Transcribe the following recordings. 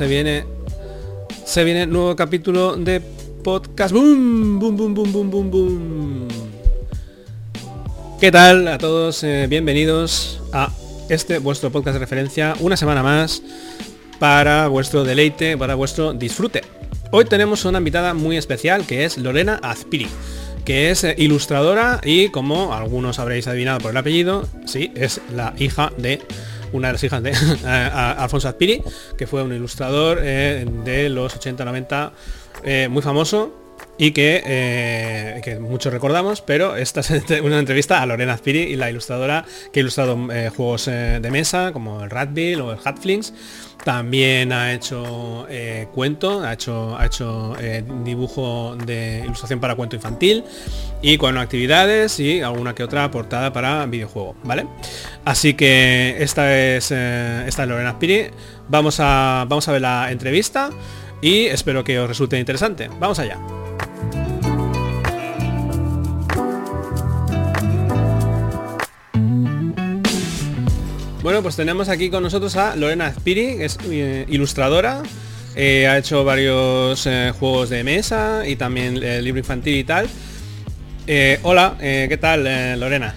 se viene se viene nuevo capítulo de podcast. Boom, boom, boom, boom, boom, boom, boom. ¿Qué tal a todos? Eh, bienvenidos a este vuestro podcast de referencia, una semana más para vuestro deleite, para vuestro disfrute. Hoy tenemos una invitada muy especial que es Lorena Azpiri, que es eh, ilustradora y como algunos habréis adivinado por el apellido, sí, es la hija de una de las hijas de Alfonso Azpiri, que fue un ilustrador eh, de los 80-90 eh, muy famoso y que, que, muchos recordamos, pero esta es una entrevista a Lorena Azpiri y la ilustradora que ha ilustrado juegos de mesa como el Ratbill o el Hatflings también ha hecho eh, cuento, ha hecho, ha hecho eh, dibujo de ilustración para cuento infantil y con actividades y alguna que otra portada para videojuego, ¿vale? Así que esta es, eh, esta es Lorena Spiri. Vamos a, vamos a ver la entrevista y espero que os resulte interesante. Vamos allá. Bueno, pues tenemos aquí con nosotros a Lorena Azpiri, que es eh, ilustradora. Eh, ha hecho varios eh, juegos de mesa y también libro infantil y tal. hola, ¿qué tal Lorena?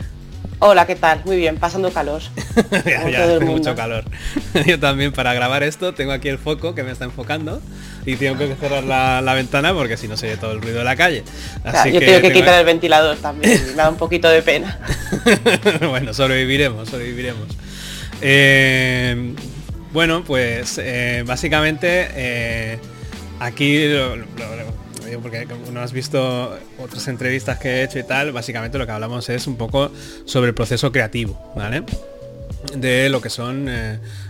Hola, ¿qué tal? Muy bien, pasando calor. ya, mucho calor. Yo también para grabar esto tengo aquí el foco que me está enfocando y tengo que cerrar la, ventana porque si no se oye todo el ruido de la calle. Así yo tengo que quitar el ventilador también, me da un poquito de pena. bueno, sobreviviremos, sobreviviremos. Eh, bueno, pues eh, básicamente eh, aquí, porque no has visto otras entrevistas que he hecho y tal, básicamente lo que hablamos es un poco sobre el proceso creativo, ¿vale? de lo que son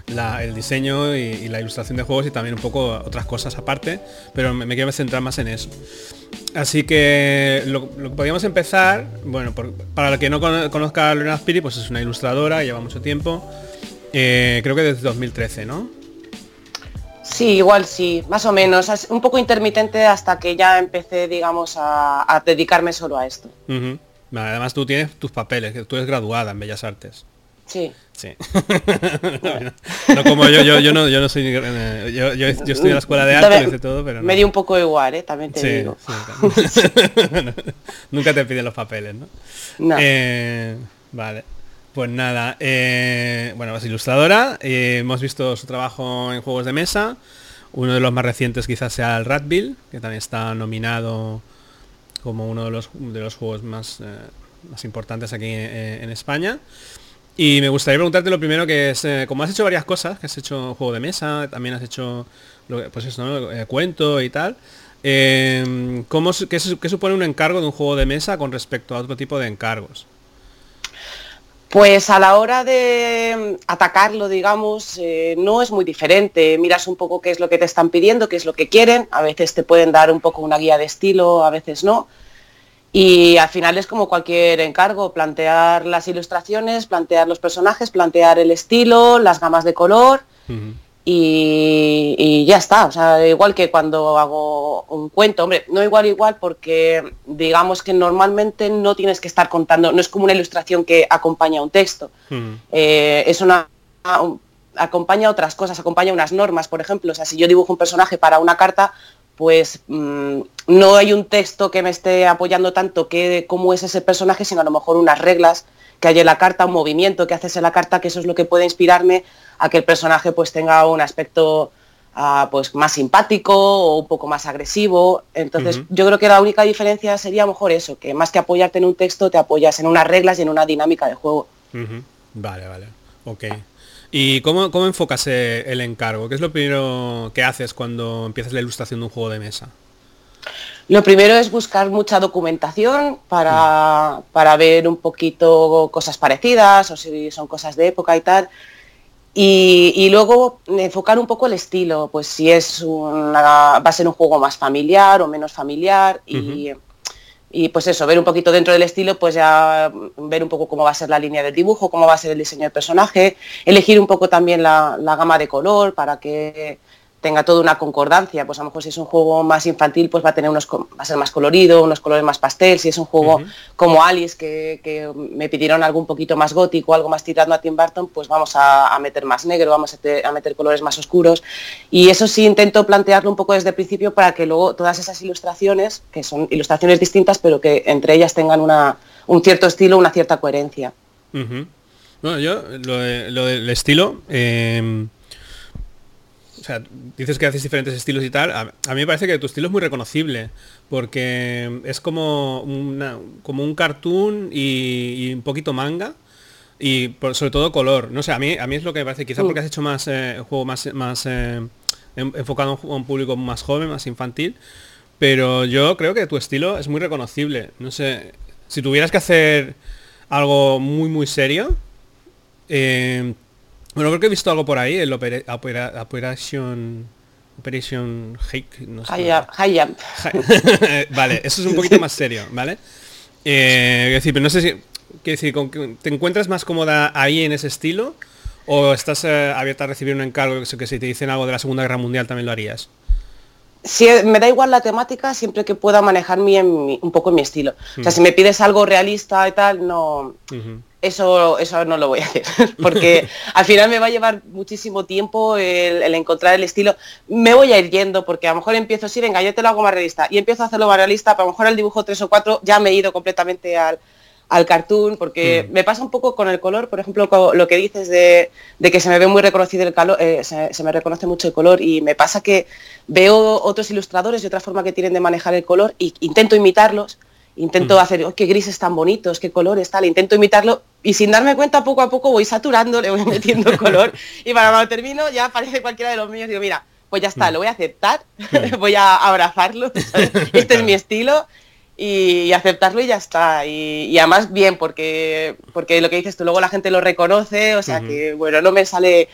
el diseño y, la ilustración de juegos y también un poco otras cosas aparte, pero me, quiero centrar más en eso. Así que lo, podríamos empezar, bueno, para el que no conozca a Lorena Spiri, pues es una ilustradora, lleva mucho tiempo, eh, creo que desde 2013, ¿no? Sí, igual sí, más o menos. Es un poco intermitente hasta que ya empecé, digamos, a, dedicarme solo a esto. además tú tienes tus papeles, que tú eres graduada en Bellas Artes. Sí. Sí. no, como yo, yo, yo no, yo no soy eh, yo, yo, estoy en la escuela de arte, y todo, pero no. Me dio un poco igual, ¿eh? también te digo. Nunca te piden los papeles, ¿no? No. Eh, vale. Pues nada, eh, bueno, es ilustradora, eh, hemos visto su trabajo en juegos de mesa, uno de los más recientes quizás sea el Ratbill, que también está nominado como uno de los, de los juegos más, eh, más importantes aquí en España. Y me gustaría preguntarte lo primero que es, como has hecho varias cosas, que has hecho juego de mesa, también has hecho pues eso, ¿no? cuento y tal, ¿cómo, qué, ¿qué supone un encargo de un juego de mesa con respecto a otro tipo de encargos? Pues a la hora de atacarlo, digamos, eh, no es muy diferente. Miras un poco qué es lo que te están pidiendo, qué es lo que quieren. A veces te pueden dar un poco una guía de estilo, a veces no. Y al final es como cualquier encargo, plantear las ilustraciones, plantear los personajes, plantear el estilo, las gamas de color y, ya está. O sea, igual que cuando hago un cuento, hombre, no igual igual porque digamos que normalmente no tienes que estar contando, no es como una ilustración que acompaña un texto. Eh, es una acompaña otras cosas, acompaña unas normas, por ejemplo. O sea, si yo dibujo un personaje para una carta, pues mm, no hay un texto que me esté apoyando tanto que cómo es ese personaje, sino a lo mejor unas reglas que hay en la carta, un movimiento que haces en la carta, que eso es lo que puede inspirarme a que el personaje pues tenga un aspecto ah, pues más simpático o un poco más agresivo. Entonces yo creo que la única diferencia sería mejor eso, que más que apoyarte en un texto, te apoyas en unas reglas y en una dinámica de juego. Vale, vale. Ok. ¿Y cómo, cómo enfocas eh, el encargo? ¿Qué es lo primero que haces cuando empiezas la ilustración de un juego de mesa? Lo primero es buscar mucha documentación para, para, ver un poquito cosas parecidas o si son cosas de época y tal. Y, luego enfocar un poco el estilo, pues si es una, va a ser un juego más familiar o menos familiar y, y, pues eso, ver un poquito dentro del estilo, pues ya ver un poco cómo va a ser la línea del dibujo, cómo va a ser el diseño del personaje, elegir un poco también la, la gama de color para que tenga toda una concordancia. Pues a lo mejor si es un juego más infantil, pues va a tener unos va a ser más colorido, unos colores más pastel. Si es un juego como Alice, que, me pidieron algo un poquito más gótico, algo más tirando a Tim Burton, pues vamos a, meter más negro, vamos a, meter colores más oscuros. Y eso sí intento plantearlo un poco desde el principio para que luego todas esas ilustraciones, que son ilustraciones distintas, pero que entre ellas tengan una, un cierto estilo, una cierta coherencia. Bueno, yo lo, del estilo... Em, o sea, dices que haces diferentes estilos y tal. A, mí me parece que tu estilo es muy reconocible, porque es como, una, como un cartoon y, un poquito manga. Y sobre todo color. No sé, a mí, a mí es lo que me parece, quizá porque has hecho más eh, juego más, más eh, enfocado a un público más joven, más infantil. Pero yo creo que tu estilo es muy reconocible. No sé, si tuvieras que hacer algo muy muy serio, eh, bueno, creo que he visto algo por ahí, el Operation... Operation Hike, no sé. vale, eso es un poquito más serio, ¿vale? Eh, decir, pero no sé si... decir, ¿te encuentras más cómoda ahí en ese estilo? ¿O estás eh, abierta a recibir un encargo que, que si te dicen algo de la Segunda Guerra Mundial también lo harías? Si me da igual la temática siempre que pueda manejar un poco en mi estilo. O sea, si me pides algo realista y tal, no eso, eso no lo voy a hacer, porque al final me va a llevar muchísimo tiempo el, encontrar el estilo. Me voy a ir yendo, porque a lo mejor empiezo, sí, venga, yo te lo hago más realista, y empiezo a hacerlo más realista, pero a lo mejor el dibujo 3 o 4 ya me he ido completamente al, cartoon, porque mm. me pasa un poco con el color, por ejemplo, lo que dices de, que se me ve muy reconocido el color, eh, se, me reconoce mucho el color, y me pasa que veo otros ilustradores de otra forma que tienen de manejar el color, e intento imitarlos, Intento mm. hacer, oh, qué grises tan bonitos, qué colores, tal. Intento imitarlo y sin darme cuenta, poco a poco voy saturando, le voy metiendo color. Y para cuando termino ya aparece cualquiera de los míos y digo, mira, pues ya está, mm. lo voy a aceptar, mm. voy a abrazarlo. Este es mi estilo y, aceptarlo y ya está. Y, además bien, porque, porque lo que dices tú, luego la gente lo reconoce, o sea que, bueno, no me sale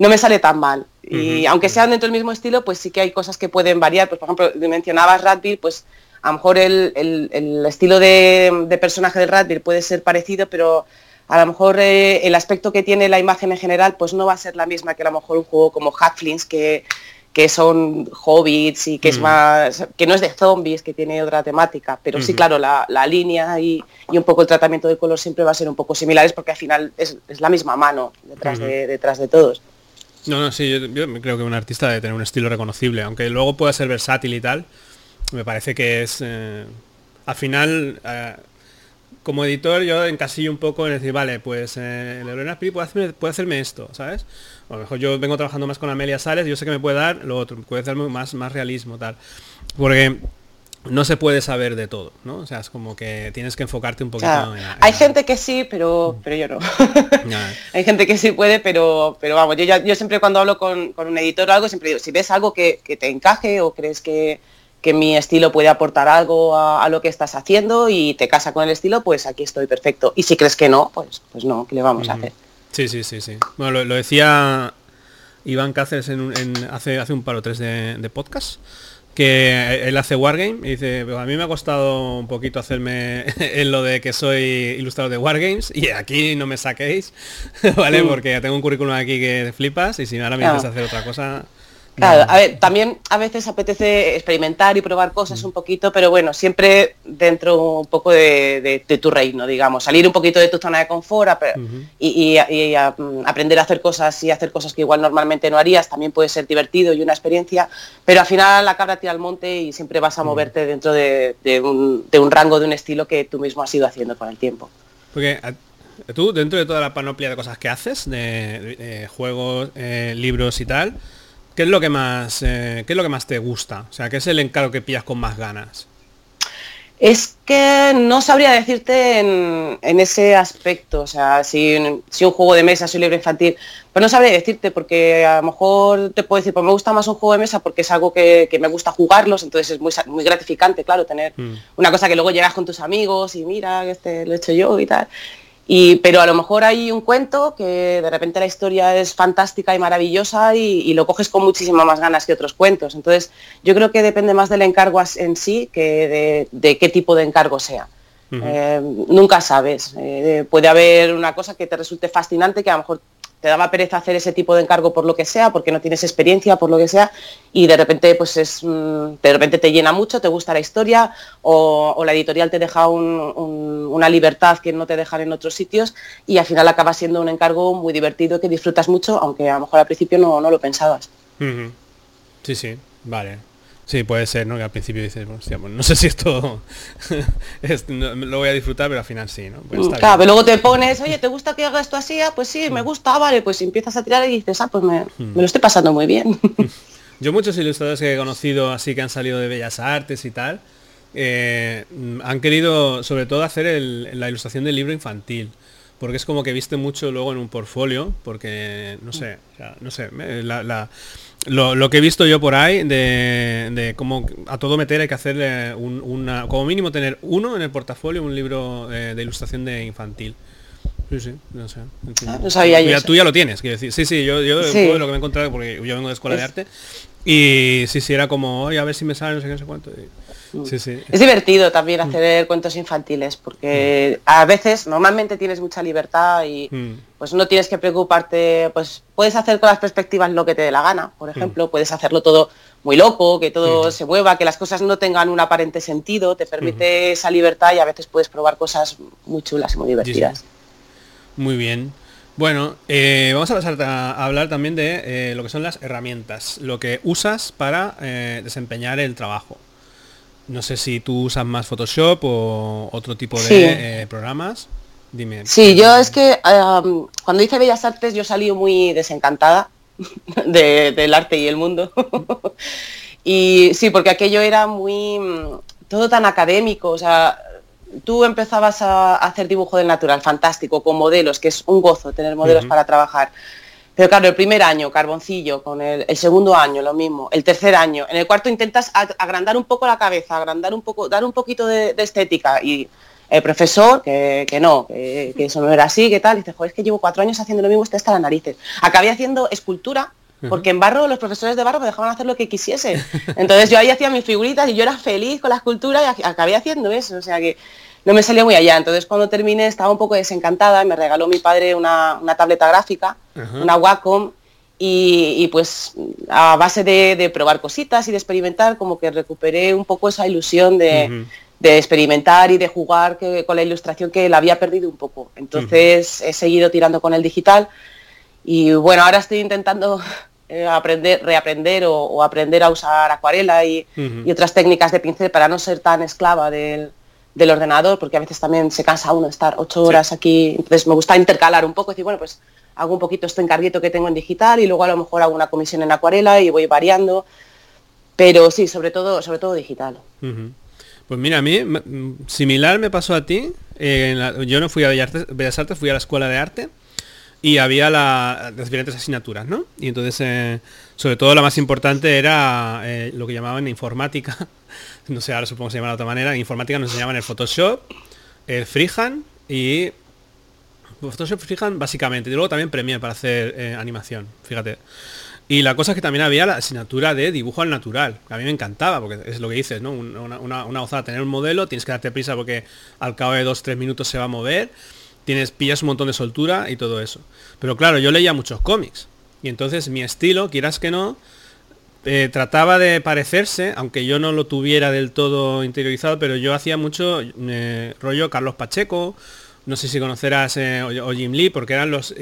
no me sale tan mal. Y aunque sean dentro del mismo estilo, pues sí que hay cosas que pueden variar. Pues por ejemplo, mencionabas Radville, pues a lo mejor el, estilo de, personaje del Radbeard puede ser parecido, pero a lo mejor eh, el aspecto que tiene la imagen en general pues no va a ser la misma que a lo mejor un juego como Hatflings, que, que son hobbits y que es mm. más que no es de zombies que tiene otra temática pero sí claro la, línea y, un poco el tratamiento del color siempre va a ser un poco similares porque al final es, la misma mano detrás de detrás de todos. No no sí yo, yo, creo que un artista debe tener un estilo reconocible aunque luego pueda ser versátil y tal me parece que es... Eh, al final, eh, como editor yo encasillo un poco en decir, vale, pues eh, Lorena Spiri puede hacerme, puede hacerme esto, ¿sabes? a lo mejor yo vengo trabajando más con Amelia Sales, yo sé que me puede dar lo otro, puede darme más, más realismo, tal. Porque no se puede saber de todo, ¿no? O sea, es como que tienes que enfocarte un poquito en, Hay gente que sí, pero, pero yo no. Hay gente que sí puede, pero, pero vamos, yo, yo siempre cuando hablo con, un editor o algo, siempre digo, si ves algo que, que te encaje o crees que, que mi estilo puede aportar algo a, lo que estás haciendo y te casa con el estilo, pues aquí estoy perfecto. Y si crees que no, pues, pues no, ¿qué le vamos a hacer? Sí, sí, sí, sí. Bueno, lo, decía Iván Cáceres en, hace, hace un par o tres de, podcast, que él hace Wargame y dice, a mí me ha costado un poquito hacerme en lo de que soy ilustrador de Wargames y aquí no me saquéis, ¿vale? Mm. Porque tengo un currículum aquí que flipas y si ahora me dices hacer otra cosa, Claro, a ver, también a veces apetece experimentar y probar cosas un poquito, pero bueno, siempre dentro un poco de, tu reino, digamos, salir un poquito de tu zona de confort y, mm, aprender a hacer cosas y hacer cosas que igual normalmente no harías, también puede ser divertido y una experiencia, pero al final la cabra tira al monte y siempre vas a moverte dentro de, un, rango, de un estilo que tú mismo has ido haciendo con el tiempo. Porque tú, dentro de toda la panoplia de cosas que haces, de, juegos, eh, libros y tal, ¿Qué es lo que más, eh, ¿qué es lo que más te gusta? O sea, ¿qué es el encargo que pillas con más ganas? Es que no sabría decirte en, ese aspecto, o sea, si, si, un juego de mesa, si un libro infantil, pues no sabría decirte, porque a lo mejor te puedo decir, pues me gusta más un juego de mesa porque es algo que, me gusta jugarlos, entonces es muy, muy gratificante, claro, tener mm. una cosa que luego llegas con tus amigos y mira, este lo he hecho yo y tal pero a lo mejor hay un cuento que de repente la historia es fantástica y maravillosa y, lo coges con muchísimas más ganas que otros cuentos. Entonces, yo creo que depende más del encargo en sí que de, qué tipo de encargo sea. Eh, nunca sabes. Eh, puede haber una cosa que te resulte fascinante, que a lo mejor te daba pereza hacer ese tipo de encargo por lo que sea, porque no tienes experiencia, por lo que sea, y de repente pues es mm, de repente te llena mucho, te gusta la historia, o, la editorial te deja una libertad que no te dejan en otros sitios, y al final acaba siendo un encargo muy divertido que disfrutas mucho, aunque a lo mejor al principio no, lo pensabas. Sí, sí, vale. Sí, puede ser, ¿no? Que al principio dices, pues no sé si esto lo voy a disfrutar, pero al final sí, ¿no? Pues claro, pero luego te pones, oye, ¿te gusta que haga esto así? Ah, pues sí, me mm. gusta, vale, pues empiezas a tirar y dices, ah, pues me, mm. lo estoy pasando muy bien. Yo muchos ilustradores que he conocido así que han salido de Bellas Artes y tal, eh, han querido sobre todo hacer la ilustración del libro infantil porque es como que viste mucho luego en un portfolio, porque no sé, no sé, lo, que he visto yo por ahí de, de cómo a todo meter hay que hacerle una, como mínimo tener uno en el portafolio, un libro eh, de ilustración de infantil. Sí, sí, no sé. Ah, no sabía yo. Tú ya lo tienes, quiero decir. Sí, sí, yo, yo lo que me he encontrado, porque yo vengo de escuela de arte, y sí, sí, era como, oye, a ver si me sale no sé qué, no sé cuánto. Es divertido también mm. hacer cuentos infantiles porque mm. a veces normalmente tienes mucha libertad y mm. pues no tienes que preocuparte, pues puedes hacer con las perspectivas lo que te dé la gana, por ejemplo, puedes hacerlo todo muy loco, que todo se mueva, que las cosas no tengan un aparente sentido, te permite esa libertad y a veces puedes probar cosas muy chulas y muy divertidas. Muy bien. Bueno, eh, vamos a pasar a, hablar también de eh, lo que son las herramientas, lo que usas para eh, desempeñar el trabajo. No sé si tú usas más Photoshop o otro tipo de eh, programas. Dime. Sí, yo es que cuando hice Bellas Artes yo salí muy desencantada del arte y el mundo. y sí, porque aquello era muy todo tan académico, o sea, tú empezabas a hacer dibujo del natural, fantástico, con modelos, que es un gozo tener modelos para trabajar. Pero claro, el primer año, carboncillo, con el, segundo año, lo mismo, el tercer año, en el cuarto intentas agrandar un poco la cabeza, agrandar un poco, dar un poquito de, estética y el profesor, que, no, que, eso no era así, que tal, dice, joder, es que llevo cuatro años haciendo lo mismo, está las narices. Acabé haciendo escultura, porque en barro los profesores de barro me dejaban hacer lo que quisiese. Entonces yo ahí hacía mis figuritas y yo era feliz con la escultura y acabé haciendo eso. O sea que no me salía muy allá. Entonces cuando terminé estaba un poco desencantada, me regaló mi padre una, tableta gráfica, una Wacom, y, pues a base de, probar cositas y de experimentar, como que recuperé un poco esa ilusión de, experimentar y de jugar con la ilustración que la había perdido un poco. Entonces he seguido tirando con el digital y bueno, ahora estoy intentando eh, aprender, reaprender o, aprender a usar acuarela y, y, otras técnicas de pincel para no ser tan esclava del, del ordenador, porque a veces también se cansa uno estar ocho horas aquí, entonces me gusta intercalar un poco, decir, bueno, pues hago un poquito este encarguito que tengo en digital y luego a lo mejor hago una comisión en acuarela y voy variando, pero sí, sobre todo, sobre todo digital. Pues mira, a mí similar me pasó a ti, yo no fui a Bellas Artes, fui a la escuela de arte y había las diferentes asignaturas, ¿no? Y entonces, eh, sobre todo la más importante era eh, lo que llamaban informática, no sé, ahora supongo que se llama de otra manera, en informática nos enseñaban el Photoshop, el Freehand y... Photoshop Freehand básicamente, y luego también Premiere para hacer eh, animación, fíjate. Y la cosa es que también había la asignatura de dibujo al natural, a mí me encantaba, porque es lo que dices, ¿no? Una, una, una tener un modelo, tienes que darte prisa porque al cabo de dos, tres minutos se va a mover, tienes, pillas un montón de soltura y todo eso. Pero claro, yo leía muchos cómics. Y entonces mi estilo, quieras que no, eh, trataba de parecerse, aunque yo no lo tuviera del todo interiorizado, pero yo hacía mucho eh, rollo Carlos Pacheco, no sé si conocerás eh, o, Jim Lee, porque eran los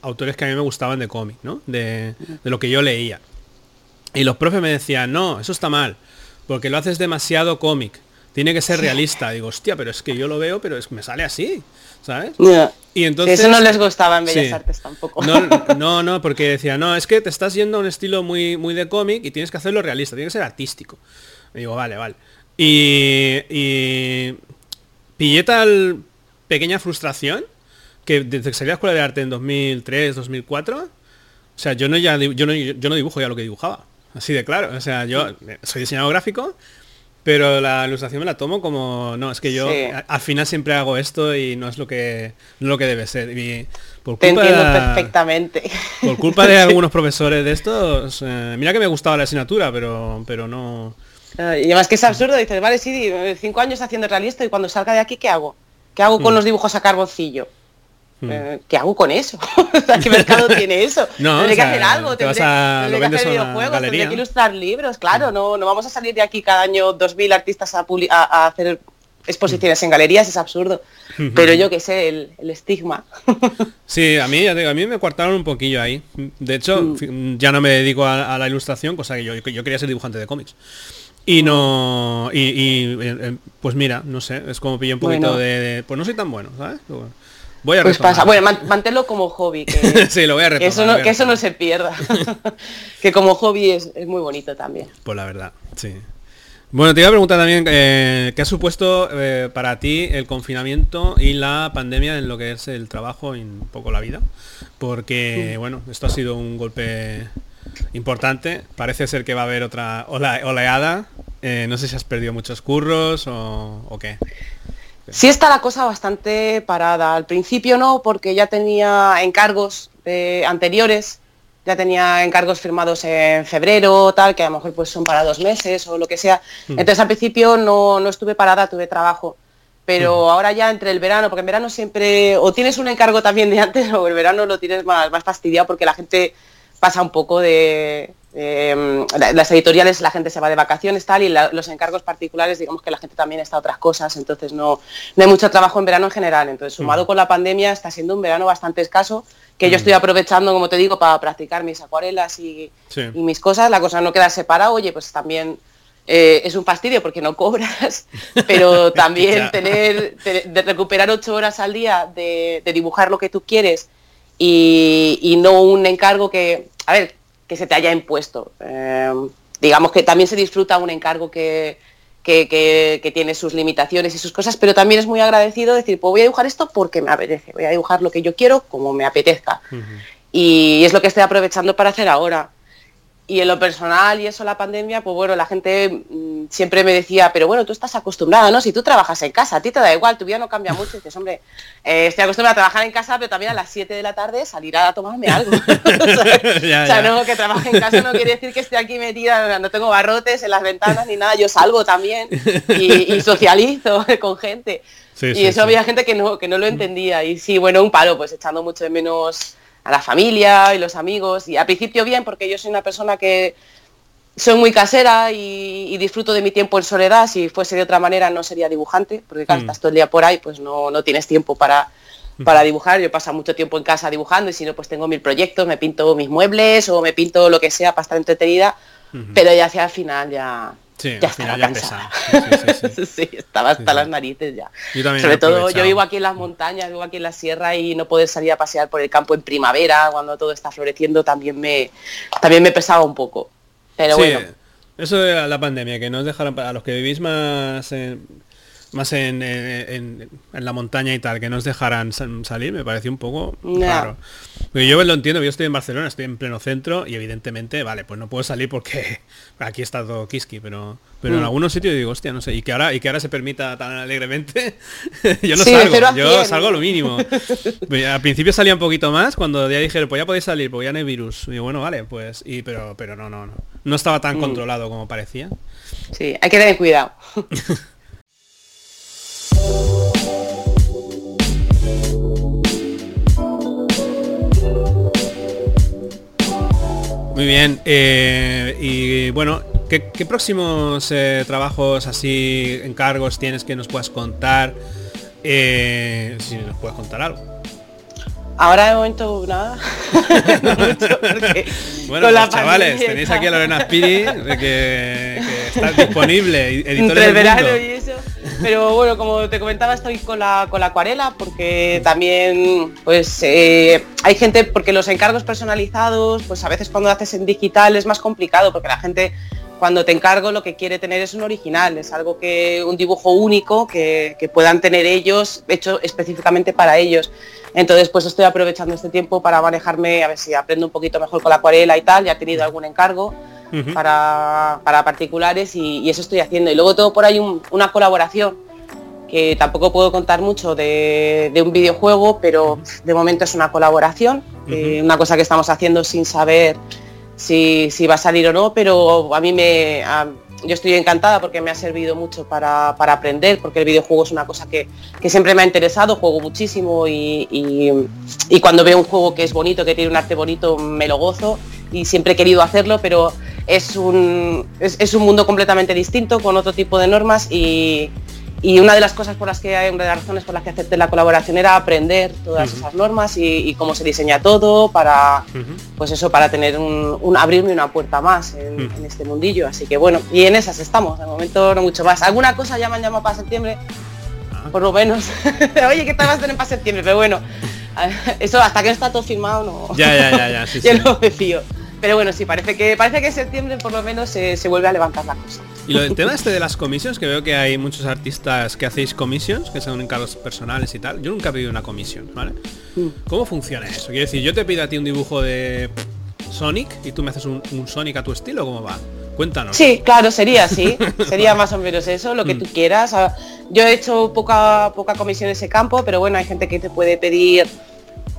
autores que a mí me gustaban de cómic, ¿no? De, de, lo que yo leía. Y los profes me decían, no, eso está mal, porque lo haces demasiado cómic, tiene que ser realista. Digo, hostia, pero es que yo lo veo, pero es que me sale así. ¿sabes? Y entonces... Eso no les gustaba en Bellas Artes tampoco. No, no, porque decía, no, es que te estás yendo a un estilo muy, muy de cómic y tienes que hacerlo realista, tiene que ser artístico. Digo, vale, vale. Y, y pillé tal pequeña frustración que desde que salí a la escuela de arte en 2003, 2004, o sea, yo no, ya, yo no, yo no dibujo ya lo que dibujaba. Así de claro. O sea, yo soy diseñador gráfico pero la ilustración me la tomo como, no, es que yo al final siempre hago esto y no es lo que, lo que debe ser. por Te entiendo perfectamente. Por culpa de algunos profesores de estos, mira que me gustaba la asignatura, pero, pero no... Y además que es absurdo, dices, vale, sí, cinco años haciendo realista y cuando salga de aquí, ¿qué hago? ¿Qué hago con mm. los dibujos a carboncillo? Hmm. Eh, ¿Qué hago con eso? ¿Qué mercado tiene eso? No, tendré que sea, hacer algo, tendré, a- tendré lo que hacer videojuegos, tendré que ilustrar libros, claro, no, no vamos a salir de aquí cada año 2.000 artistas a, a- a hacer exposiciones en galerías, es absurdo. Pero yo qué sé, el, el estigma. Sí, a mí, ya digo, a mí me cortaron un poquillo ahí. De hecho, ya no me dedico a, a la ilustración, cosa que yo, yo quería ser dibujante de cómics. Y no... Y, y, eh, eh, pues mira, no sé, es como pillé un poquito Bueno. de, de- Pues no soy tan bueno, ¿sabes? Bueno, voy a Pues retomar. pasa. Bueno, man- manténlo como hobby, que, sí, lo voy a que retomar. eso no, a que eso no se pierda. que como hobby es, es muy bonito también. Pues la verdad, sí. Bueno, te iba a preguntar también eh, qué ha supuesto eh, para ti el confinamiento y la pandemia en lo que es el trabajo y un poco la vida. Porque, bueno, esto ha sido un golpe importante. Parece ser que va a haber otra ola- oleada. Eh, no sé si has perdido muchos curros o, o qué. Sí está la cosa bastante parada. Al principio no, porque ya tenía encargos de- anteriores, ya tenía encargos firmados en febrero, tal, que a lo mejor pues son para dos meses o lo que sea. Entonces al principio no, no estuve parada, tuve trabajo. Pero ahora ya entre el verano, porque en verano siempre o tienes un encargo también de antes o el verano lo tienes más, más fastidiado porque la gente pasa un poco de... eh, la- las editoriales la gente se va de vacaciones tal y la- los encargos particulares digamos que la gente también está a otras cosas entonces no, no hay mucho trabajo en verano en general. Entonces sumado con la pandemia está siendo un verano bastante escaso que yo estoy aprovechando como te digo para practicar mis acuarelas y, Sí. y mis cosas. La cosa no queda separada oye pues también eh, es un fastidio porque no cobras, pero también tener, te- de recuperar ocho horas al día de, de dibujar lo que tú quieres y, y no un encargo que, a ver, que se te haya impuesto. Eh, digamos que también se disfruta un encargo que, que, que- que tiene sus limitaciones y sus cosas, pero también es muy agradecido decir, pues voy a dibujar esto porque me apetece, voy a dibujar lo que yo quiero como me apetezca. Y es lo que estoy aprovechando para hacer ahora. Y en lo personal y eso la pandemia, pues bueno, la gente mm, siempre me decía, pero bueno, tú estás acostumbrada, ¿no? Si tú trabajas en casa, a ti te da igual, tu vida no cambia mucho. Y dices, hombre, eh, estoy acostumbrada a trabajar en casa, pero también a las 7 de la tarde salir a tomarme algo. o sea, no, que trabaje en casa no quiere decir que esté aquí metida, no tengo barrotes en las ventanas ni nada, yo salgo también y, y socializo con gente. Sí, y sí, eso sí. había gente que no, que no lo entendía. Y sí, bueno, un palo, pues echando mucho de menos a la familia y los amigos. Y al principio bien, porque yo soy una persona que soy muy casera y, y disfruto de mi tiempo en soledad. Si fuese de otra manera no sería dibujante, porque claro, Mm. estás todo el día por ahí, pues no, no tienes tiempo para, para dibujar. Yo paso mucho tiempo en casa dibujando y si no, pues tengo mil proyectos, me pinto mis muebles o me pinto lo que sea para estar entretenida. Pero ya hacia el final ya, Sí, ya al final estaba ya cansada. pesa. Sí, sí, sí. Estaba hasta las narices ya. Yo Sobre todo, yo vivo aquí en las montañas, vivo aquí en la sierra y no poder salir a pasear por el campo en primavera, cuando todo está floreciendo, también me, también me pesaba un poco. Pero bueno, eso de la, pandemia, que nos dejaron para los que vivís más en, más en, en- en- la montaña y tal, que nos dejaran sal- salir, me pareció un poco raro. Pero yo lo entiendo, yo estoy en Barcelona, estoy en pleno centro y evidentemente, vale, pues no puedo salir porque aquí está todo kiski, pero pero en Mm. algunos sitios digo, hostia, no sé, y que ahora y que ahora se permita tan alegremente, yo no Sí, salgo, yo salgo lo mínimo. Al principio salía un poquito más cuando ya dije, pues ya podéis salir, pues ya no hay virus. Y bueno, vale, pues y pero pero no, no, no. No estaba tan Mm. controlado como parecía. sí, hay que tener cuidado. Muy bien. eh, y bueno, ¿qué, qué próximos eh, trabajos así, encargos tienes que nos puedas contar? Eh, si nos puedes contar algo. Ahora de momento nada. No mucho, porque Bueno, con la pues, chavales, pandemia tenéis aquí a Lorena Spiri, de que, que está disponible, entre del el verano mundo. y eso. Pero bueno, como te comentaba, estoy con la, con la acuarela porque también pues eh, hay gente, porque los encargos personalizados, pues a veces cuando haces en digital es más complicado porque la gente cuando te encargo lo que quiere tener es un original, es algo que, un dibujo único que, que puedan tener ellos, hecho específicamente para ellos. Entonces pues estoy aprovechando este tiempo para manejarme, a ver si aprendo un poquito mejor con la acuarela y tal, ya he tenido algún encargo Para, para particulares y, y eso estoy haciendo. Y luego tengo por ahí un- una colaboración que tampoco puedo contar mucho de, de un videojuego, pero de momento es una colaboración, eh, una cosa que estamos haciendo sin saber si, si va a salir o no, pero a mí me, a- yo estoy encantada porque me ha servido mucho para, aprender, porque el videojuego es una cosa que, siempre me ha interesado, juego muchísimo y, cuando veo un juego que es bonito, que tiene un arte bonito, me lo gozo y siempre he querido hacerlo, pero es un, es un mundo completamente distinto, con otro tipo de normas y, y una de las cosas por las que una de las razones por las que acepté la colaboración era aprender todas esas normas y, cómo se diseña todo para pues eso para tener un, abrirme una puerta más en, este mundillo. Así que bueno y en esas estamos. De momento no mucho más. Alguna cosa ya me han llamado para septiembre ah. por lo menos. Oye qué tal vas a tener para septiembre pero bueno eso hasta que no está todo firmado no. Ya ya ya ya sí, lo decía pero bueno sí parece que parece que en septiembre por lo menos se, se vuelve a levantar la cosa y lo del tema este de las comisiones, que veo que hay muchos artistas que hacéis comisiones, que son encargos personales y tal. Yo nunca he pedido una comisión, ¿vale? Mm. ¿Cómo funciona eso? Quiero decir, yo te pido a ti un dibujo de Sonic y tú me haces un, Sonic a tu estilo, ¿cómo va? Cuéntanos. Sí, claro, sería así. sería más o menos eso, lo que tú mm. quieras. Ah, yo he hecho poca, poca comisión en ese campo, pero bueno, hay gente que te puede pedir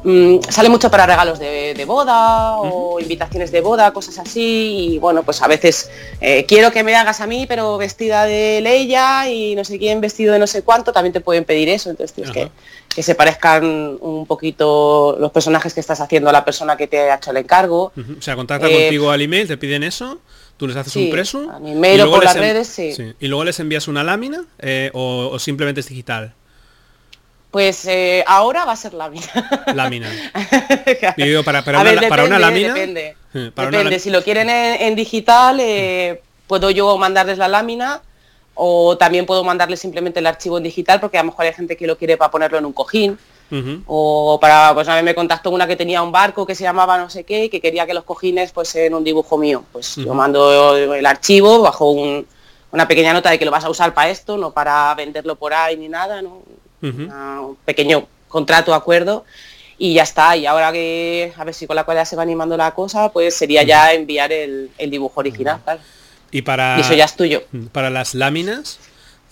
Mm, sale mucho para regalos de, boda o invitaciones de boda, cosas así. Y bueno, pues a veces eh, quiero que me hagas a mí, pero vestida de Leia y no sé quién vestido de no sé cuánto, también te pueden pedir eso. Entonces tienes que, que, se parezcan un poquito los personajes que estás haciendo a la persona que te ha hecho el encargo. O sea, contacta eh, contigo al email, te piden eso. Tú les haces un preso. A mi email o por las redes, sí. Y luego les envías una lámina eh, o simplemente es digital. Pues eh, ahora va a ser lámina. Lámina. para, para, una, lámina. Depende. depende. si lo quieren en, digital, eh, puedo yo mandarles la lámina o también puedo mandarles simplemente el archivo en digital porque a lo mejor hay gente que lo quiere para ponerlo en un cojín. O para, pues a mí me contactó una que tenía un barco que se llamaba no sé qué y que quería que los cojines pues en un dibujo mío. Pues yo mando el archivo bajo una pequeña nota de que lo vas a usar para esto, no para venderlo por ahí ni nada, ¿no? Un pequeño contrato, acuerdo, y ya está. Y ahora que a ver si con la cual se va animando la cosa, pues sería ya enviar el, dibujo original. Y para eso ya es tuyo. Para las láminas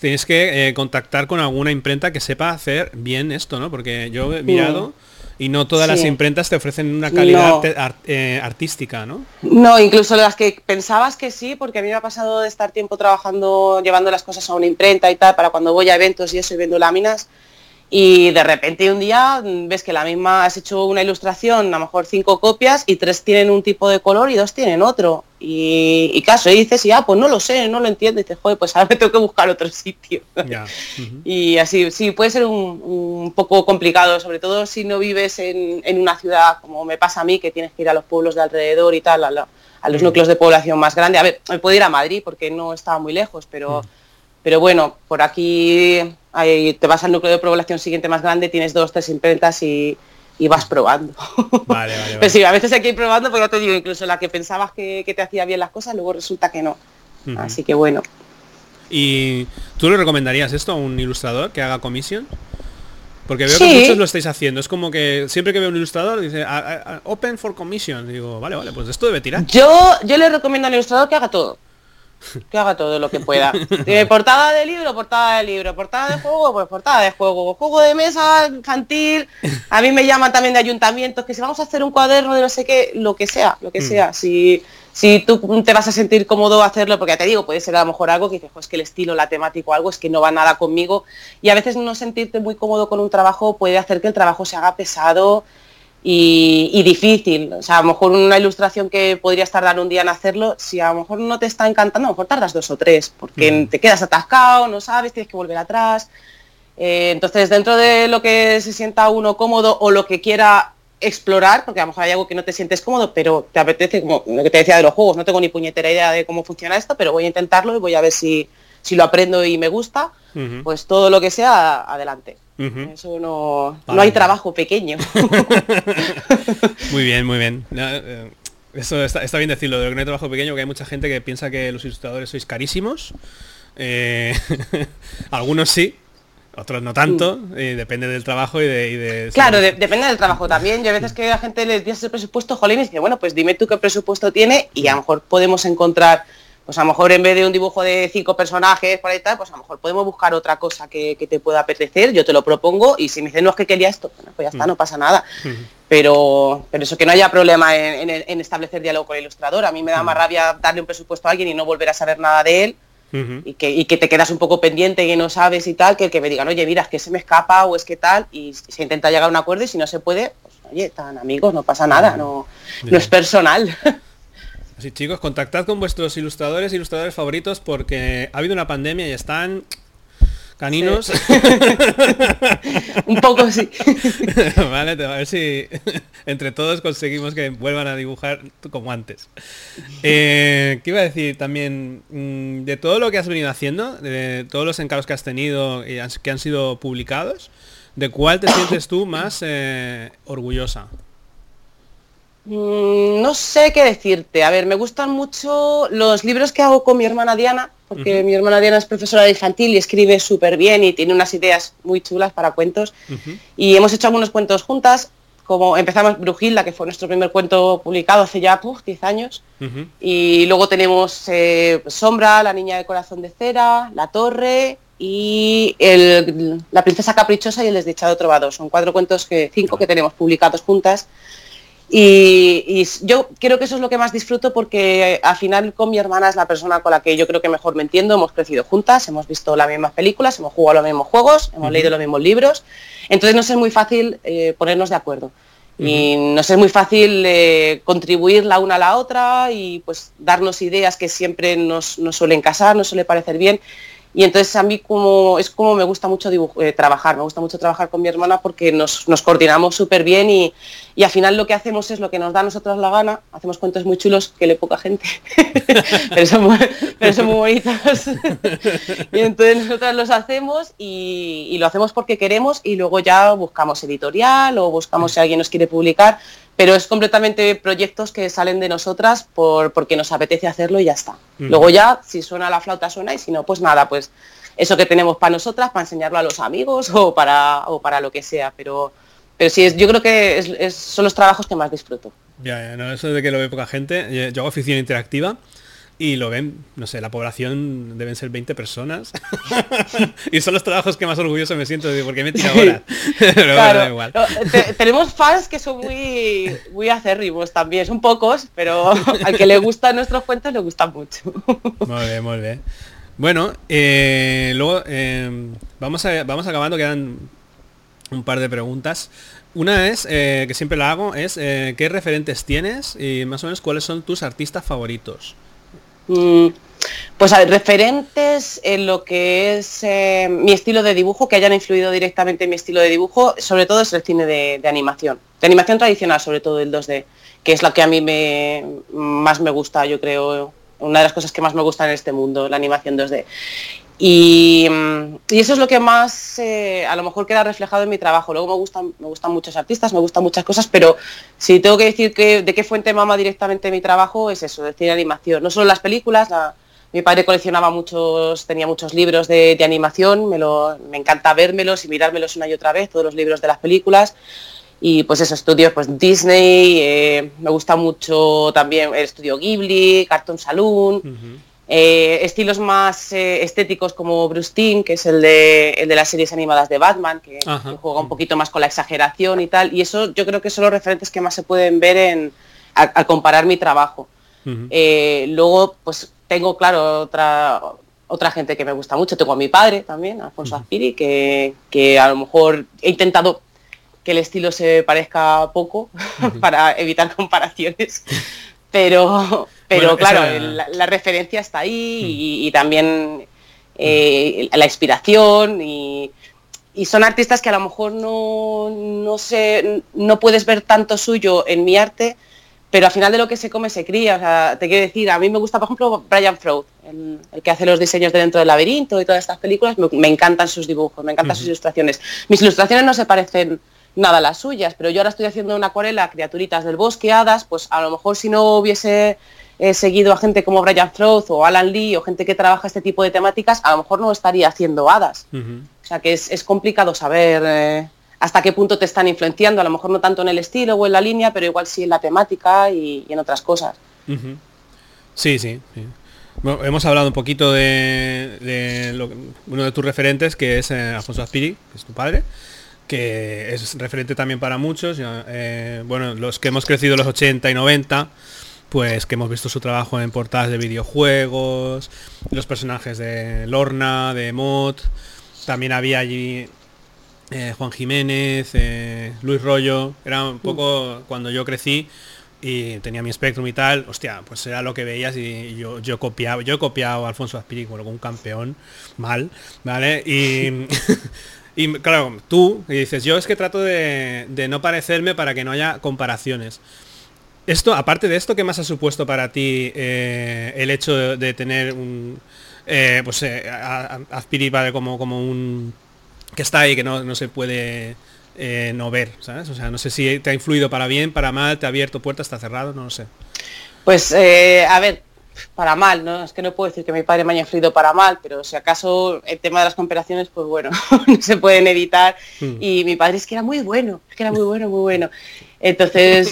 tienes que eh, contactar con alguna imprenta que sepa hacer bien esto, ¿no? Porque yo he mirado. Y no todas las imprentas te ofrecen una calidad eh, artística, ¿no? No, incluso las que pensabas que sí, porque a mí me ha pasado de estar tiempo trabajando, llevando las cosas a una imprenta y tal, para cuando voy a eventos y eso y vendo láminas, y de repente un día ves que la misma has hecho una ilustración, a lo mejor cinco copias y tres tienen un tipo de color y dos tienen otro. Y, caso, y dices, y ah, pues no lo sé, no lo entiendo. Y dices, joder, pues ahora me tengo que buscar otro sitio. Y así, sí, puede ser un, poco complicado, sobre todo si no vives en, una ciudad como me pasa a mí, que tienes que ir a los pueblos de alrededor y tal, a, los núcleos de población más grandes. A ver, me puedo ir a Madrid porque no estaba muy lejos, pero, pero bueno, por aquí te vas al núcleo de población siguiente más grande, tienes dos, tres imprentas y, vas probando. Vale, vale, Pero sí, a veces hay que ir probando, porque ya te digo, incluso la que pensabas que, te hacía bien las cosas, luego resulta que no. Así que bueno. ¿Y tú le recomendarías esto a un ilustrador que haga comisión? Porque veo que muchos lo estáis haciendo. Es como que siempre que veo un ilustrador dice open for commission. Digo, vale, vale, pues esto debe tirar. Yo, yo le recomiendo al ilustrador que haga todo que haga todo lo que pueda. portada de libro, portada de libro, portada de juego, pues portada de juego, juego de mesa infantil. A mí me llaman también de ayuntamientos que si vamos a hacer un cuaderno de no sé qué, lo que sea, lo que mm. sea. Si, si tú te vas a sentir cómodo hacerlo, porque ya te digo, puede ser a lo mejor algo que dices, es que el estilo, la temática o algo es que no va nada conmigo. Y a veces no sentirte muy cómodo con un trabajo puede hacer que el trabajo se haga pesado y, difícil. O sea, a lo mejor una ilustración que podría tardar un día en hacerlo, si a lo mejor no te está encantando, a lo mejor tardas dos o tres, porque mm. te quedas atascado, no sabes, tienes que volver atrás. Eh, entonces, dentro de lo que se sienta uno cómodo o lo que quiera explorar, porque a lo mejor hay algo que no te sientes cómodo, pero te apetece, como lo que te decía de los juegos, no tengo ni puñetera idea de cómo funciona esto, pero voy a intentarlo y voy a ver si, si lo aprendo y me gusta, pues todo lo que sea, adelante. Eso no, no hay trabajo pequeño. muy bien, muy bien. Eh, eso está, bien decirlo, de que no hay trabajo pequeño, que hay mucha gente que piensa que los ilustradores sois carísimos. Eh, algunos sí, otros no tanto, mm. depende del trabajo y de... claro, depende del trabajo también. Yo a veces que la gente les dice el presupuesto, jolín, y dice, bueno, pues dime tú qué presupuesto tiene y a lo mejor podemos encontrar pues a lo mejor en vez de un dibujo de cinco personajes por ahí tal, pues a lo mejor podemos buscar otra cosa que, te pueda apetecer, yo te lo propongo y si me dicen no es que quería esto, pues ya está, mm. no pasa nada. pero, pero eso que no haya problema en, establecer diálogo con el ilustrador. A mí me da más rabia darle un presupuesto a alguien y no volver a saber nada de él. y, que, que, te quedas un poco pendiente y no sabes y tal, que el que me digan, oye, mira, es que se me escapa o es que tal, y se intenta llegar a un acuerdo y si no se puede, pues oye, están amigos, no pasa nada, no, no es personal. Así chicos, contactad con vuestros ilustradores, ilustradores favoritos porque ha habido una pandemia y están caninos. Un poco sí. vale, a ver si entre todos conseguimos que vuelvan a dibujar como antes. Eh, ¿Qué iba a decir también? Mm, de todo lo que has venido haciendo, de todos los encargos que has tenido y que han sido publicados, ¿de cuál te sientes tú más eh, orgullosa? Mm, no sé qué decirte. A ver, me gustan mucho los libros que hago con mi hermana Diana, porque mi hermana Diana es profesora de infantil y escribe súper bien y tiene unas ideas muy chulas para cuentos. Y hemos hecho algunos cuentos juntas, como empezamos Brujilda, que fue nuestro primer cuento publicado hace ya 10 años. Y luego tenemos eh, Sombra, La niña de corazón de cera, La torre y La princesa caprichosa y El desdichado trovador. Son cuatro cuentos, que cinco que tenemos publicados juntas y, yo creo que eso es lo que más disfruto porque al final con mi hermana es la persona con la que yo creo que mejor me entiendo, hemos crecido juntas, hemos visto las mismas películas, hemos jugado los mismos juegos, hemos leído los mismos libros, entonces no es muy fácil eh, ponernos de acuerdo. Y nos es muy fácil eh, contribuir la una a la otra y pues darnos ideas que siempre nos, nos suelen casar, nos suele parecer bien. Y entonces a mí como, es como me gusta mucho eh, trabajar, me gusta mucho trabajar con mi hermana porque nos, coordinamos súper bien y, al final lo que hacemos es lo que nos da a nosotros la gana, hacemos cuentos muy chulos que le poca gente, pero, son muy, bonitos. y entonces nosotros los hacemos y, y lo hacemos porque queremos y luego ya buscamos editorial o buscamos si alguien nos quiere publicar, pero es completamente proyectos que salen de nosotras por, porque nos apetece hacerlo y ya está. Luego ya, si suena la flauta, suena, y si no, pues nada, pues eso que tenemos para nosotras, para enseñarlo a los amigos o para, o para lo que sea, pero, pero sí, es, yo creo que son los trabajos que más disfruto. Ya, ya, no, eso de que lo ve poca gente, yo hago oficina interactiva y lo ven, no sé, la población deben ser 20 personas. y son los trabajos que más orgulloso me siento de porque me tira ahora. Pero claro, igual. tenemos fans que son muy muy acérrimos también, son pocos, pero al que le gustan nuestros cuentos le gustan mucho. muy bien, muy bien. Bueno, eh, luego eh, vamos, a, vamos acabando, quedan un par de preguntas. Una es, eh, que siempre la hago, es ¿qué referentes tienes? Y más o menos cuáles son tus artistas favoritos. Mm, pues a referentes en lo que es eh, mi estilo de dibujo, que hayan influido directamente en mi estilo de dibujo, sobre todo es el cine de, animación. De animación tradicional, sobre todo el 2D, que es lo que a mí me, más me gusta, yo creo, una de las cosas que más me gusta en este mundo, la animación 2D. Y, eso es lo que más eh, a lo mejor queda reflejado en mi trabajo. Luego me gustan, me gustan muchos artistas, me gustan muchas cosas, pero si tengo que decir que de qué fuente mama directamente mi trabajo es eso, decir animación. No solo las películas, mi padre coleccionaba muchos, tenía muchos libros de, animación, me, lo, me encanta vérmelos y mirármelos una y otra vez, todos los libros de las películas. Y pues eso, estudios pues Disney, eh, me gusta mucho también el estudio Ghibli, Cartoon Saloon. Eh, estilos más eh, estéticos como Bruce Timm, que es el de, el de las series animadas de Batman, que, juega un poquito más con la exageración y tal. Y eso yo creo que son los referentes que más se pueden ver en, al comparar mi trabajo. Eh, luego, pues tengo, claro, otra, otra gente que me gusta mucho. Tengo a mi padre también, Alfonso Aspiri, que, que a lo mejor he intentado que el estilo se parezca poco para evitar comparaciones. Pero, pero claro, la, referencia está ahí y, también eh, la inspiración y, son artistas que a lo mejor no, no, sé, no puedes ver tanto suyo en mi arte, pero al final de lo que se come se cría. O sea, te quiero decir, a mí me gusta, por ejemplo, Brian Froud, el, que hace los diseños de dentro del laberinto y todas estas películas, me, encantan sus dibujos, me encantan sus ilustraciones. Mis ilustraciones no se parecen nada las suyas, pero yo ahora estoy haciendo una acuarela, criaturitas del bosque, hadas, pues a lo mejor si no hubiese eh, seguido a gente como Brian Froth o Alan Lee o gente que trabaja este tipo de temáticas, a lo mejor no estaría haciendo hadas. O sea que es, complicado saber eh, hasta qué punto te están influenciando, a lo mejor no tanto en el estilo o en la línea, pero igual sí en la temática y, en otras cosas. Sí, sí. hemos hablado un poquito de, uno de tus referentes, que es eh, Alfonso Aspiri, que es tu padre. Que es referente también para muchos. Eh, bueno, los que hemos crecido los 80 y 90, pues que hemos visto su trabajo en portadas de videojuegos, los personajes de Lorna, de Mod, también había allí eh, Juan Jiménez, eh, Luis Rollo, era un poco cuando yo crecí y tenía mi Spectrum y tal, hostia, pues era lo que veías y yo, yo copiaba, yo he copiado a Alfonso Aspiri como un campeón, mal, ¿vale? Y, y claro, tú dices, yo es que trato de, no parecerme para que no haya comparaciones. Esto, aparte de esto, ¿qué más ha supuesto para ti eh, el hecho de, tener un... Eh, pues eh, Aspiri como, como un... que está ahí, que no, no se puede eh, no ver, ¿sabes? O sea, no sé si te ha influido para bien, para mal, te ha abierto puertas, está cerrado, no lo sé. Pues, eh, a ver, para mal, ¿no? Es que no puedo decir que mi padre me haya influido para mal, pero si acaso el tema de las comparaciones, pues bueno, no se pueden evitar. Hmm. Y mi padre es que era muy bueno, es que era muy bueno, muy bueno. Entonces,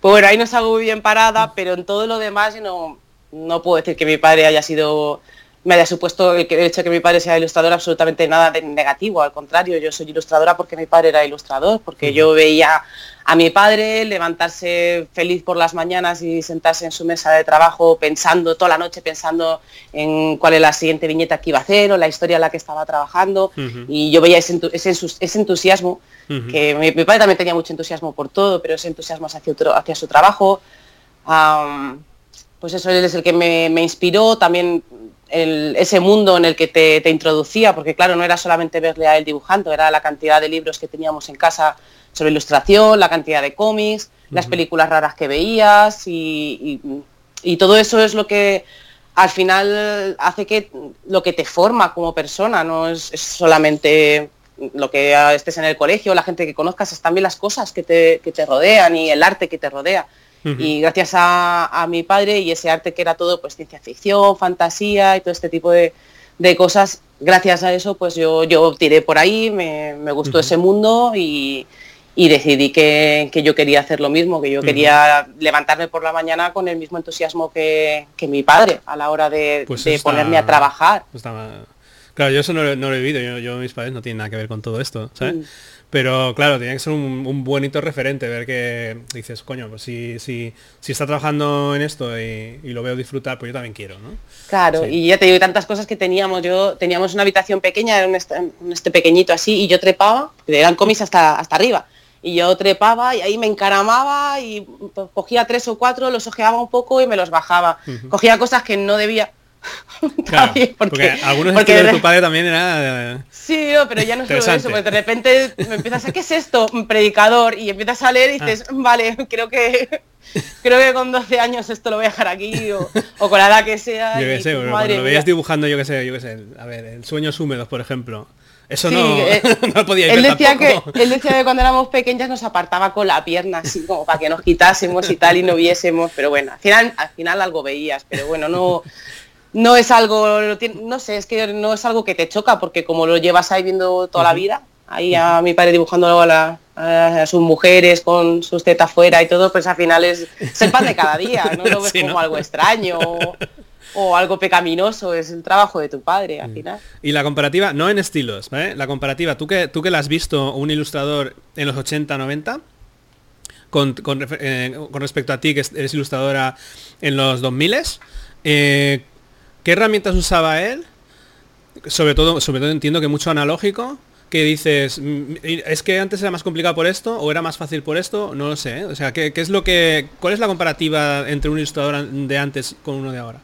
pues bueno, ahí no salgo muy bien parada, pero en todo lo demás no, no puedo decir que mi padre haya sido me haya supuesto el, hecho de que mi padre sea ilustrador absolutamente nada de negativo, al contrario, yo soy ilustradora porque mi padre era ilustrador, porque yo veía a mi padre levantarse feliz por las mañanas y sentarse en su mesa de trabajo pensando toda la noche pensando en cuál es la siguiente viñeta que iba a hacer o la historia en la que estaba trabajando. Y yo veía ese, entusiasmo que mi, padre también tenía mucho entusiasmo por todo pero ese entusiasmo hacia, hacia su trabajo pues eso él es el que me, me inspiró. También ese mundo en el que te, introducía, porque claro, no era solamente verle a él dibujando, era la cantidad de libros que teníamos en casa sobre ilustración, la cantidad de cómics, las películas raras que veías y, todo eso es lo que al final hace que lo que te forma como persona, no es, solamente lo que estés en el colegio, la gente que conozcas, es también las cosas que te, que te rodean y el arte que te rodea. Y gracias a, mi padre y ese arte que era todo pues ciencia ficción, fantasía y todo este tipo de, cosas, gracias a eso pues yo, yo tiré por ahí, me, gustó ese mundo y, decidí que, yo quería hacer lo mismo, que yo quería levantarme por la mañana con el mismo entusiasmo que, mi padre a la hora de, pues ponerme a trabajar. Claro, yo eso no, lo he vivido, yo, mis padres no tienen nada que ver con todo esto, ¿sabes? Pero claro, tiene que ser un, un bonito referente, ver que dices, coño, pues si, si, si está trabajando en esto y, lo veo disfrutar, pues yo también quiero, ¿no? Claro, y ya te digo, tantas cosas que teníamos. Yo teníamos una habitación pequeña, en este, este, pequeñito así, y yo trepaba, eran cómics hasta, hasta arriba. Y yo trepaba y ahí me encaramaba y cogía tres o cuatro, los ojeaba un poco y me los bajaba. Cogía cosas que no debía, porque, algunos estilos de tu padre también era... Sí, pero ya no solo eso, porque de repente me empiezas a, ¿qué es esto? Un predicador, y empiezas a leer y dices, ah. vale, creo que creo que con 12 años esto lo voy a dejar aquí, o, con la edad que sea. Yo qué sé, cuando lo veías dibujando, yo qué sé, yo qué sé, a ver, en Sueños Húmedos, por ejemplo. Eso no, eh, no podía él decía que Él decía que cuando éramos pequeñas nos apartaba con la pierna, así como para que nos quitásemos y tal y no viésemos, pero bueno, al final, al final algo veías, pero bueno, no no es algo, no sé, es que no es algo que te choca, porque como lo llevas ahí viendo toda la vida, ahí a mi padre dibujando a, a, sus mujeres con sus tetas fuera y todo, pues al final es, el pan de cada día, no lo ves como algo extraño o, algo pecaminoso, es el trabajo de tu padre al mm. final. Y la comparativa, no en estilos, La comparativa, tú que, tú que la has visto un ilustrador en los 80, 90, con, eh, con, respecto a ti que eres ilustradora en los 2000, eh, ¿Qué herramientas usaba él? Sobre todo, sobre todo entiendo que mucho analógico, que dices, mm, es que antes era más complicado por esto o era más fácil por esto, no lo sé. ¿eh? O sea, ¿qué, es lo que, ¿cuál es la comparativa entre un ilustrador de antes con uno de ahora?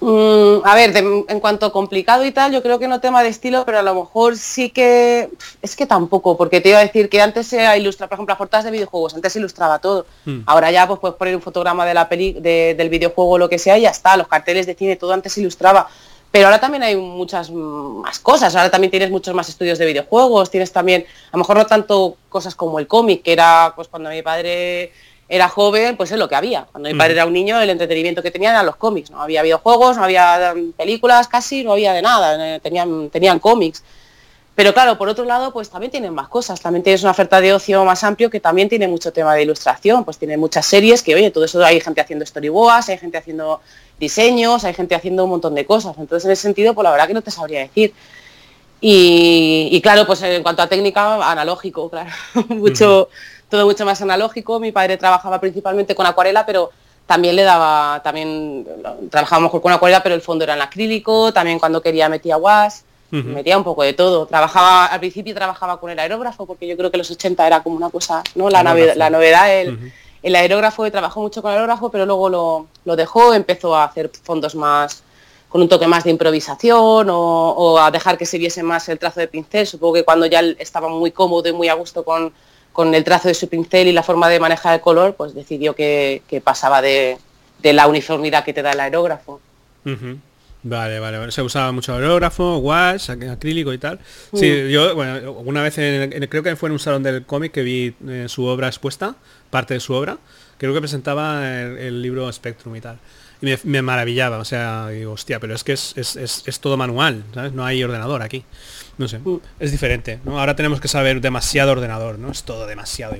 Mm, a ver, en cuanto a complicado y tal, yo creo que no tema de estilo, pero a lo mejor sí que... Es que tampoco, porque te iba a decir que antes se ilustra, por ejemplo, las portadas de videojuegos, antes se ilustraba todo. Hmm. Ahora ya pues puedes poner un fotograma de la peli, del videojuego o lo que sea y ya está, los carteles de cine, todo antes se ilustraba. Pero ahora también hay muchas más cosas, ahora también tienes muchos más estudios de videojuegos, tienes también, a lo mejor no tanto cosas como el cómic, que era pues cuando mi padre era joven, pues es lo que había. Cuando mi padre era un niño, el entretenimiento que tenían eran los cómics. No había videojuegos, no había mm, películas casi, no había de nada. Eh, tenían, tenían cómics. Pero claro, por otro lado, pues también tienen más cosas. También tienes una oferta de ocio más amplio que también tiene mucho tema de ilustración. Pues tiene muchas series que, oye, todo eso hay gente haciendo storyboards, hay gente haciendo diseños, hay gente haciendo un montón de cosas. Entonces, en ese sentido, pues la verdad que no te sabría decir. Y, claro, pues en cuanto a técnica, analógico, claro. mucho, Todo mucho más analógico. Mi padre trabajaba principalmente con acuarela, pero también le daba, también trabajábamos con acuarela, pero el fondo era en acrílico, también cuando quería metía guas, metía un poco de todo. Trabajaba, al principio trabajaba con el aerógrafo, porque yo creo que los 80 era como una cosa, ¿no? La, novedad, la novedad, el, el aerógrafo, trabajó mucho con el aerógrafo, pero luego lo, lo dejó, empezó a hacer fondos más con un toque más de improvisación o, a dejar que se viese más el trazo de pincel. Supongo que cuando ya estaba muy cómodo y muy a gusto con, el trazo de su pincel y la forma de manejar el color, pues decidió que, pasaba de, la uniformidad que te da el aerógrafo. Vale, vale, Se usaba mucho aerógrafo, wash, acrílico y tal. Sí, mm. yo, bueno, una vez creo que fue en un salón del cómic que vi eh, su obra expuesta, parte de su obra. Creo que presentaba el libro Spectrum y tal me, maravillaba, o sea, digo, hostia, pero es que es, es, es, todo manual, ¿sabes? No hay ordenador aquí. No sé, mm. es diferente, ¿no? Ahora tenemos que saber demasiado ordenador, ¿no? Es todo demasiado.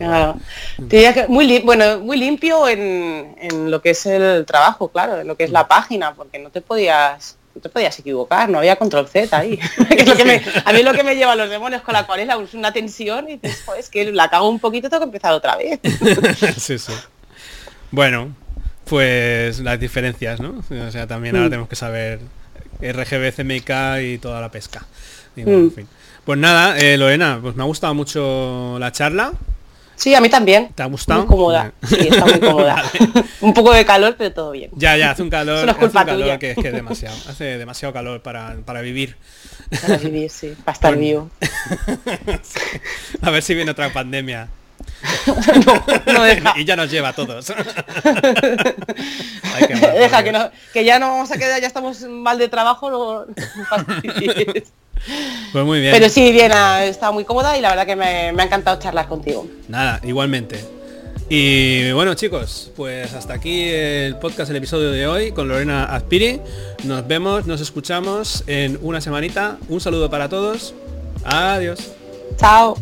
que muy bueno, muy limpio en, en, lo que es el trabajo, claro, en lo que es la página, porque no te podías no te podías equivocar, no había control Z ahí. a mí lo que me lleva a los demonios con la cual es una tensión y dices, es que la cago un poquito, tengo que empezar otra vez. sí, sí. Bueno, pues las diferencias, ¿no? O sea, también ahora mm. tenemos que saber RGB, CMYK y toda la pesca. Mm. Pues nada, eh, Lorena, pues me ha gustado mucho la charla. Sí, a mí también. ¿Te ha gustado? Muy cómoda. Sí, está muy cómoda. un poco de calor, pero todo bien. Ya, ya, hace un calor, hace un calor que es que demasiado. Hace demasiado calor para, vivir. Para vivir, sí, para estar vivo. A ver si viene otra pandemia. y ya nos lleva a todos. deja que, no, que, ya no vamos a quedar, ya estamos mal de trabajo. pues muy bien. Pero sí, bien, está muy cómoda y la verdad que me, me ha encantado charlar contigo. Nada, igualmente. Y bueno chicos, pues hasta aquí el podcast, el episodio de hoy con Lorena Azpiri. Nos vemos, nos escuchamos en una semanita. Un saludo para todos. Adiós. Chao.